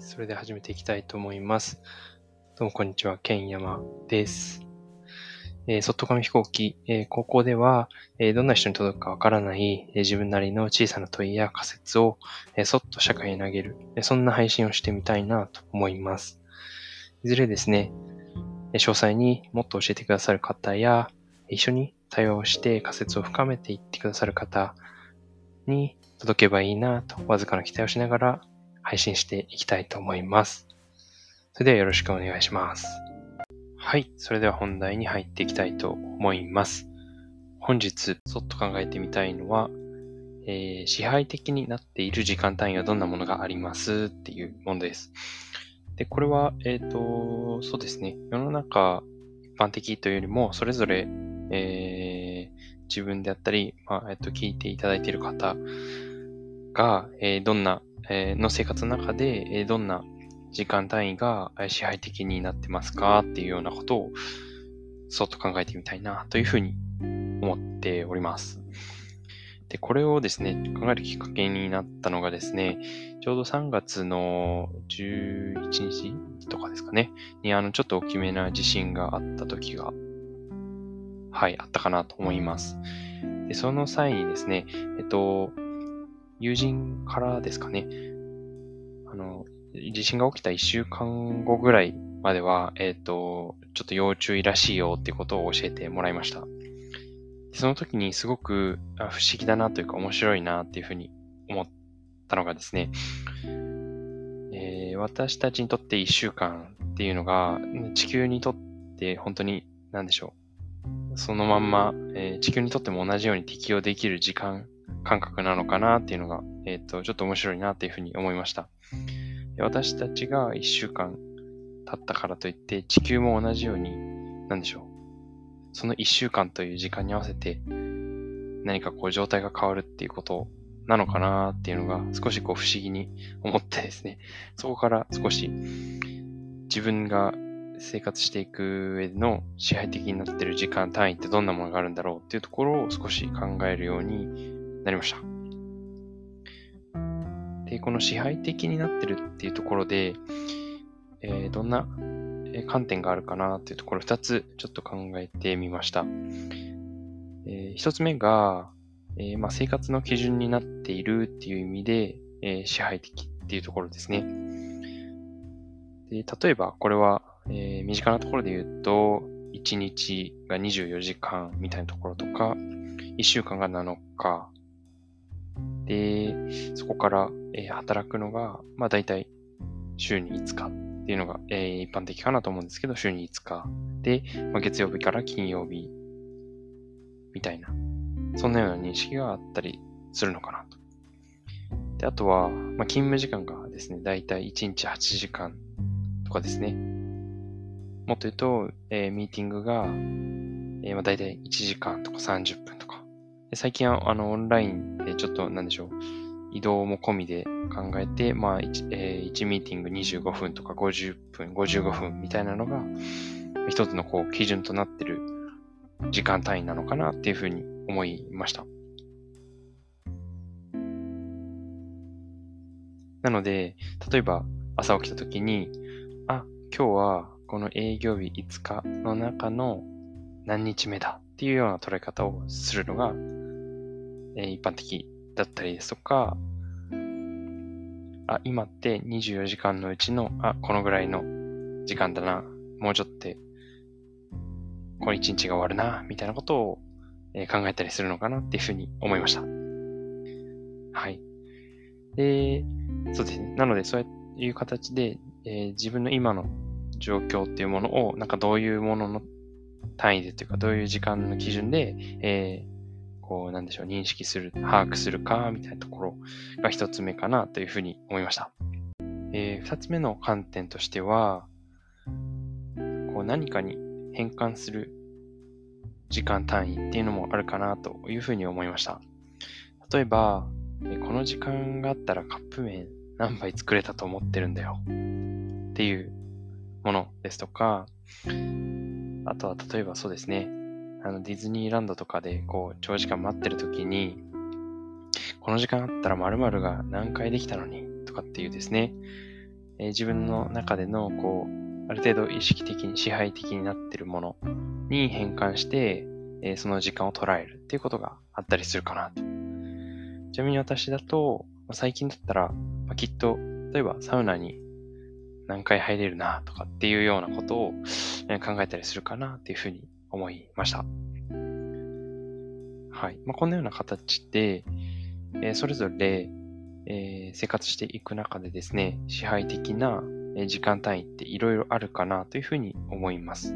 それで始めていきたいと思います。どうもこんにちは、ケンヤマです。えー、外紙飛行機、えー、高校では、えー、どんな人に届くかわからない、え、自分なりの小さな問いや仮説を、え、そっと社会に投げる、え、そんな配信をしてみたいなと思います。いずれですね、え、詳細にもっと教えてくださる方や、一緒に対話をして仮説を深めていってくださる方に届けばいいなと、わずかな期待をしながら配信していきたいと思います。それではよろしくお願いします。はい。それでは本題に入っていきたいと思います。本日、そっと考えてみたいのは、えー、支配的になっている時間単位はどんなものがありますっていうものです。で、これは、えっ、ー、と、そうですね。世の中一般的というよりも、それぞれ、えー、自分であったり、まあ、えっ、と、聞いていただいている方が、え、どんな、の生活の中で、どんな時間単位が支配的になってますかっていうようなことを、そっと考えてみたいなというふうに思っております。で、これをですね、考えるきっかけになったのがですね、ちょうど3月の11日とかですかね、にあの、ちょっと大きめな地震があった時が、はい、あったかなと思います。で、その際にですね、えっと、友人からですかね、あの、地震が起きた1週間後ぐらいまでは、えっ、ー、と、ちょっと要注意らしいよってことを教えてもらいました。その時にすごく不思議だなというか面白いなっていうふうに思ったのがですね、えー、私たちにとって1週間っていうのが地球にとって本当に何でしょう。そのまんま、えー、地球にとっても同じように適用できる時間感覚なのかなっていうのが、えっ、ー、と、ちょっと面白いなっていうふうに思いました。私たちが一週間経ったからといって、地球も同じように、なんでしょう。その一週間という時間に合わせて、何かこう状態が変わるっていうことなのかなっていうのが少しこう不思議に思って ですね、そこから少し自分が生活していく上での支配的になってる時間単位ってどんなものがあるんだろうっていうところを少し考えるようになりました。で、この支配的になってるっていうところで、えー、どんな観点があるかなっていうところ2つちょっと考えてみました。えー、1つ目が、えー、まあ、生活の基準になっているっていう意味で、えー、支配的っていうところですね。で例えば、これは、え身近なところで言うと、1日が24時間みたいなところとか、1週間が7日、で、そこから、え、働くのが、まあ大体週に5日っていうのが、え、一般的かなと思うんですけど、週に5日で、まあ、月曜日から金曜日みたいな、そんなような認識があったりするのかなと。で、あとは、まあ、勤務時間がですね、だいたい1日8時間とかですね。もっと言うと、えー、ミーティングが、えー、まあ、だいたい1時間とか30分。最近は、あの、オンラインでちょっと、なんでしょう。移動も込みで考えて、まあ1、えー、1ミーティング25分とか50分、55分みたいなのが、一つのこう、基準となってる時間単位なのかなっていうふうに思いました。なので、例えば朝起きた時に、あ、今日はこの営業日5日の中の何日目だっていうような捉え方をするのが、え、一般的だったりですとか、あ、今って24時間のうちの、あ、このぐらいの時間だな、もうちょっと、この一日が終わるな、みたいなことを、え、考えたりするのかなっていうふうに思いました。はい。で、そうですね。なので、そういう形で、えー、自分の今の状況っていうものを、なんかどういうものの単位でというか、どういう時間の基準で、え、こう、なんでしょう、認識する、把握するか、みたいなところが一つ目かなというふうに思いました。えー、二つ目の観点としては、こう何かに変換する時間単位っていうのもあるかなというふうに思いました。例えば、この時間があったらカップ麺何杯作れたと思ってるんだよっていうものですとか、あとは例えばそうですね、あのディズニーランドとかでこう長時間待ってる時に、この時間あったら〇〇が何回できたのにとかっていうですね、えー、自分の中での、こう、ある程度意識的に支配的になっているものに変換して、えー、その時間を捉えるっていうことがあったりするかなと。ちなみに私だと、まあ、最近だったら、まあ、きっと、例えばサウナに何回入れるなとかっていうようなことを考えたりするかなっていうふうに思いました。はい。まあ、こんなような形で、えー、それぞれ、えー、生活していく中でですね、支配的な時間単位っていろいろあるかなというふうに思います。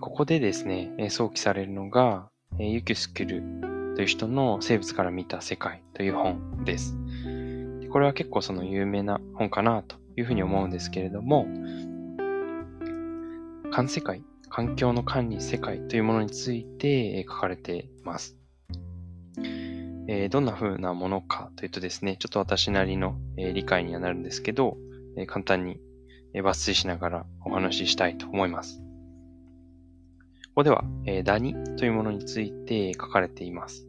ここでですねえ、想起されるのがえ、ユキュスクルという人の生物から見た世界という本です。これは結構その有名な本かなというふうに思うんですけれども、環世界、環境の管理世界というものについて書かれています。えー、どんな風なものかというとですね、ちょっと私なりの、え、理解にはなるんですけど、え、簡単に、え抜粋しながらお話ししたいと思います。ここでは、えダニというものについて書かれています。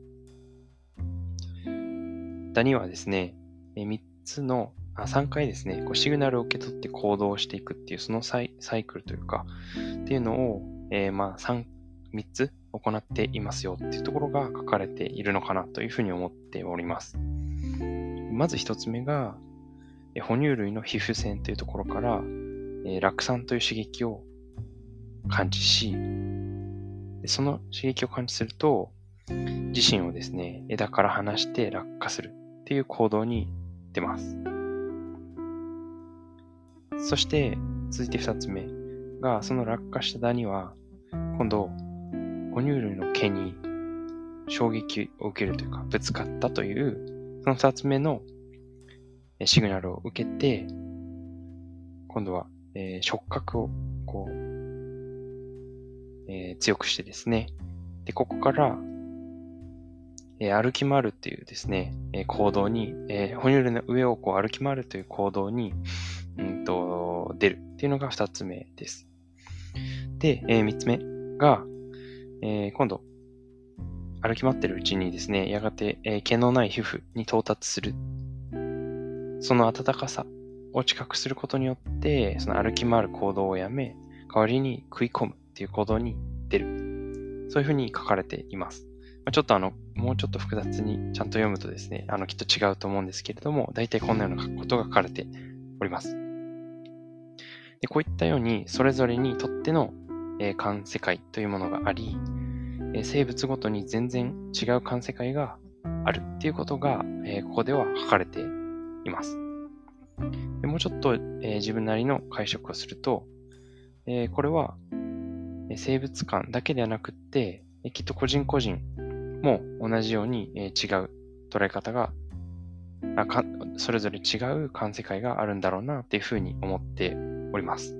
ダニはですね、3つの、あ3回ですね、こうシグナルを受け取って行動していくっていう、そのサイクルというか、っていうのを、えまあ3、3つ行っていますよっていうところが書かれているのかなというふうに思っております。まず一つ目が、哺乳類の皮膚腺というところから、え酪酸という刺激を感知し、その刺激を感知すると、自身をですね、枝から離して落下するっていう行動に出ます。そして、続いて二つ目が、その落下したダニは、今度、哺乳類の毛に衝撃を受けるというか、ぶつかったという、その二つ目のシグナルを受けて、今度は、えー、触覚をこう、えー、強くしてですね。で、ここから、えー、歩き回るっていうですね、え行動に、え哺乳類の上をこう歩き回るという行動に、出るっていうのが二つ目です。で、え三つ目が、え今度、歩き回ってるうちにですね、やがて、え毛のない皮膚に到達するその暖かさを知覚することによって、その歩き回る行動をやめ、代わりに食い込むっていう行動に出る。そういうふうに書かれています。まあ、ちょっとあの、もうちょっと複雑にちゃんと読むとですね、あの、きっと違うと思うんですけれども、大体こんなようなことが書かれております。でこういったように、それぞれにとっての、えー、世界というものがあり、えー、生物ごとに全然違う観世界があるっていうことが、えー、ここでは書かれています。でもうちょっと、えー、自分なりの解釈をすると、えー、これは、え生物観だけではなくって、えきっと個人個人も同じように、え違う捉え方があか、それぞれ違う観世界があるんだろうなっていうふうに思っております。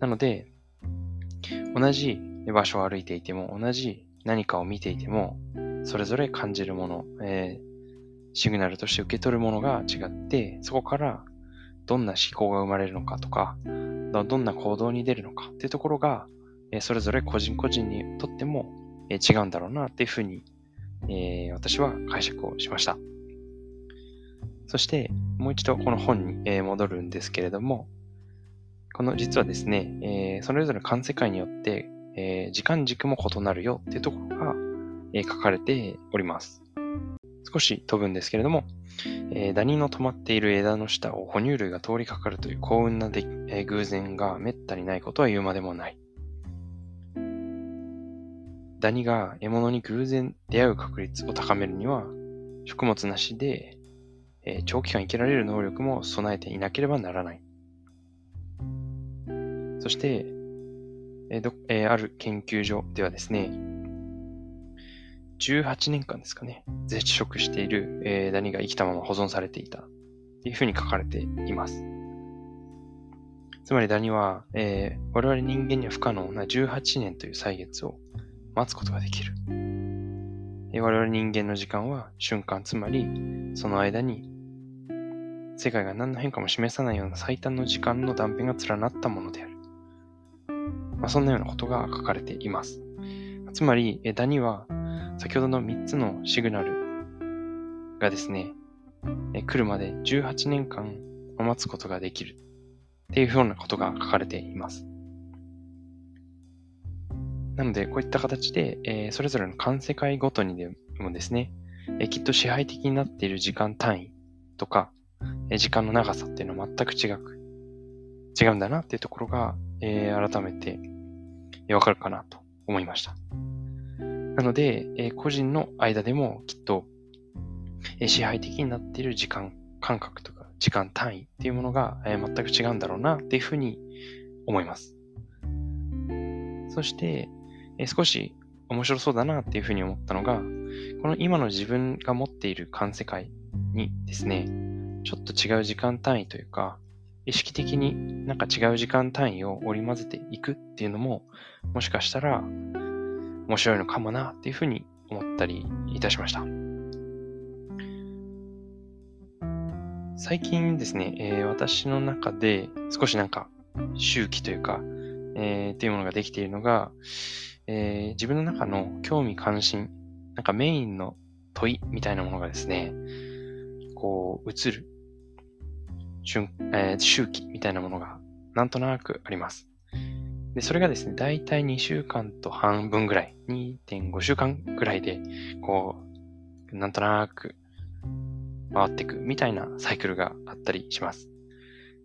なので、同じ場所を歩いていても、同じ何かを見ていても、それぞれ感じるもの、えー、シグナルとして受け取るものが違って、そこからどんな思考が生まれるのかとか、どんな行動に出るのかっていうところが、えそれぞれ個人個人にとってもえ違うんだろうなっていうふうに、え、私は解釈をしました。そして、もう一度この本に戻るんですけれども、この実はですね、えー、それぞれの観世界によって、えー、時間軸も異なるよっていうところが、えー、書かれております。少し飛ぶんですけれども、えー、ダニの止まっている枝の下を哺乳類が通りかかるという幸運なで、えー、偶然が滅多にないことは言うまでもない。ダニが獲物に偶然出会う確率を高めるには、食物なしで、え、長期間生きられる能力も備えていなければならない。そして、えどえ、ある研究所ではですね、18年間ですかね、絶食している、え、ダニが生きたまま保存されていたっていうふうに書かれています。つまりダニは、え、我々人間には不可能な18年という歳月を待つことができる。我々人間の時間は瞬間、つまりその間に世界が何の変化も示さないような最短の時間の断片が連なったものである。まあ、そんなようなことが書かれています。つまり、ダニは先ほどの3つのシグナルがですね、え来るまで18年間待つことができるっていうようなことが書かれています。なので、こういった形で、えー、それぞれの環世界ごとにでもですね、えー、きっと支配的になっている時間単位とか、えー、時間の長さっていうのは全く違く、違うんだなっていうところが、えー、改めてわかるかなと思いました。なので、えー、個人の間でもきっと、えー、支配的になっている時間感覚とか時間単位っていうものが、えー、全く違うんだろうなっていうふうに思います。そして、え、少し面白そうだなっていうふうに思ったのが、この今の自分が持っている環世界にですね、ちょっと違う時間単位というか、意識的になんか違う時間単位を織り交ぜていくっていうのも、もしかしたら面白いのかもなっていうふうに思ったりいたしました。最近ですね、えー、私の中で少しなんか周期というか、えー、っていうものができているのが、えー、自分の中の興味関心、なんかメインの問いみたいなものがですね、こう映る瞬、えー、周期みたいなものがなんとなくあります。で、それがですね、だいたい2週間と半分ぐらい、2.5週間ぐらいで、こう、なんとなく回っていくみたいなサイクルがあったりします。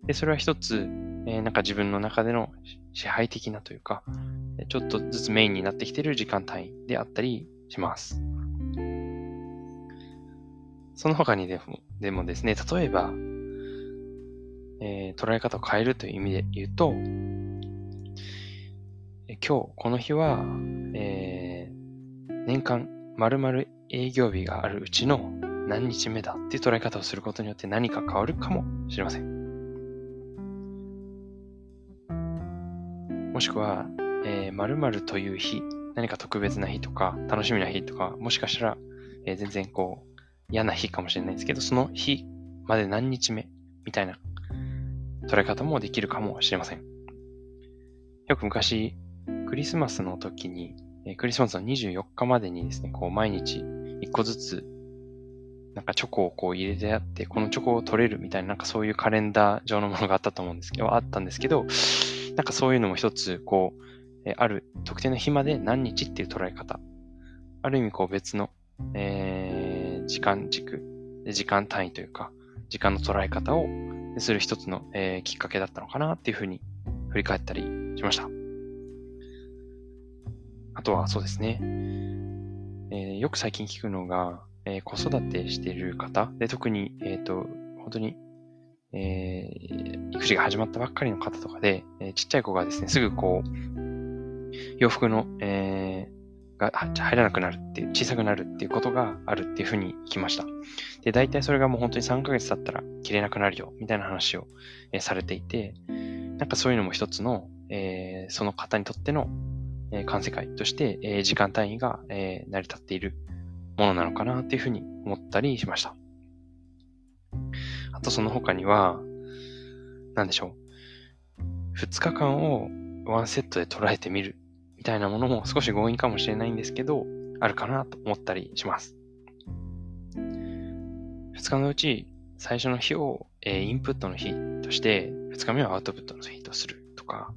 で、それは一つ、えー、なんか自分の中での支配的なというか、ちょっとずつメインになってきている時間帯であったりします。その他にでもでもですね、例えば、えー、捉え方を変えるという意味で言うと、え今日、この日は、えー、年間〇〇営業日があるうちの何日目だっていう捉え方をすることによって何か変わるかもしれません。もしくは、えー、〇〇という日、何か特別な日とか、楽しみな日とか、もしかしたら、えー、全然こう、嫌な日かもしれないですけど、その日まで何日目みたいな捉え方もできるかもしれません。よく昔、クリスマスの時に、えー、クリスマスの24日までにですね、こう毎日1個ずつなんかチョコをこう入れてあって、このチョコを取れるみたいな、なんかそういうカレンダー上のものがあったと思うんですけど、あったんですけど、なんかそういうのも一つ、こう、えある特定の日まで何日っていう捉え方。ある意味こう別の、えー、時間軸、時間単位というか、時間の捉え方をする一つの、えー、きっかけだったのかなっていうふうに振り返ったりしました。あとはそうですね。えー、よく最近聞くのが、えー、子育てしている方、で特に、えっ、と、本当に、えー、育児が始まったばっかりの方とかで、えちっちゃい子がですね、すぐこう、洋服の、えが入らなくなるっていう、小さくなるっていうことがあるっていうふうに聞きました。で、大体それがもう本当に3ヶ月経ったら着れなくなるよ、みたいな話を、えされていて、なんかそういうのも一つの、えその方にとっての、えー、世界として、え時間単位が、え成り立っているものなのかなっていうふうに思ったりしました。あとその他には、何でしょう。二日間をワンセットで捉えてみるみたいなものも少し強引かもしれないんですけど、あるかなと思ったりします。二日のうち最初の日を、えインプットの日として、二日目はアウトプットの日とするとか、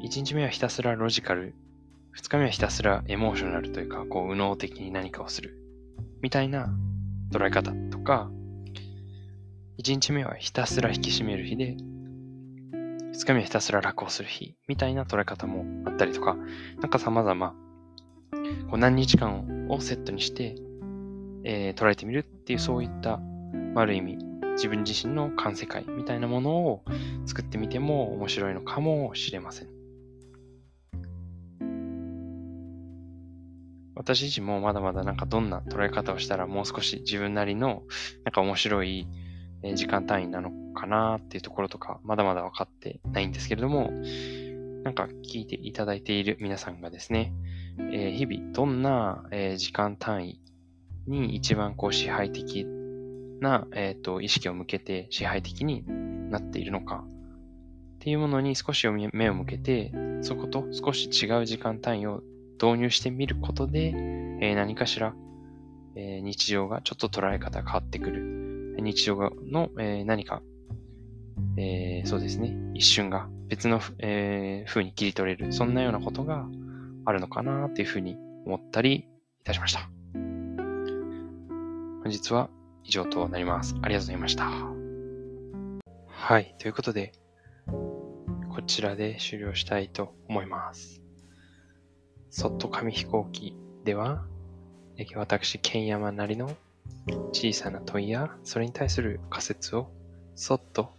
一日目はひたすらロジカル二日目はひたすらエモーショナルというか、こう、右脳的に何かをする。みたいな捉え方とか、一日目はひたすら引き締める日で、二日目はひたすら楽をする日。みたいな捉え方もあったりとか、なんか様々、こう何日間をセットにして、えー、捉えてみるっていうそういった、ある意味、自分自身の感世界みたいなものを作ってみても面白いのかもしれません。私自身もまだまだなんかどんな捉え方をしたらもう少し自分なりのなんか面白い時間単位なのかなっていうところとかまだまだ分かってないんですけれどもなんか聞いていただいている皆さんがですね、え、日々どんな、時間単位に一番こう支配的な、えーと、意識を向けて支配的になっているのかっていうものに少し目を向けてそこと少し違う時間単位を導入してみることで、え、何かしら、え、日常がちょっと捉え方が変わってくる。日常の、えー、何か、えー、そうですね、一瞬が別の、えー、風に切り取れる。そんなようなことがあるのかなっていうふうに思ったりいたしました。本日は以上となります。ありがとうございました。はい。ということで、こちらで終了したいと思います。そっと紙飛行機では、私、剣山なりの小さな問いや、それに対する仮説をそっと、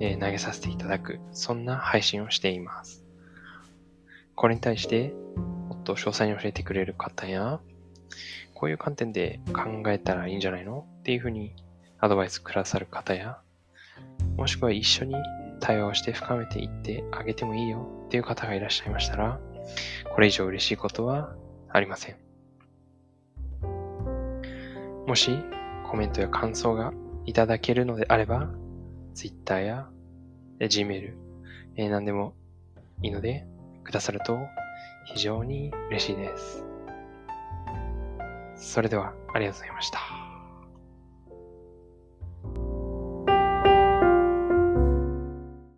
え投げさせていただく、そんな配信をしています。これに対して、もっと詳細に教えてくれる方や、こういう観点で考えたらいいんじゃないの？っていうふうにアドバイスくださる方や、もしくは一緒に対話をして深めていってあげてもいいよっていう方がいらっしゃいましたら、これ以上嬉しいことはありません。もしコメントや感想がいただけるのであれば、Twitter や Gmail、えー、何でもいいのでくださると非常に嬉しいです。それではありがとうございました。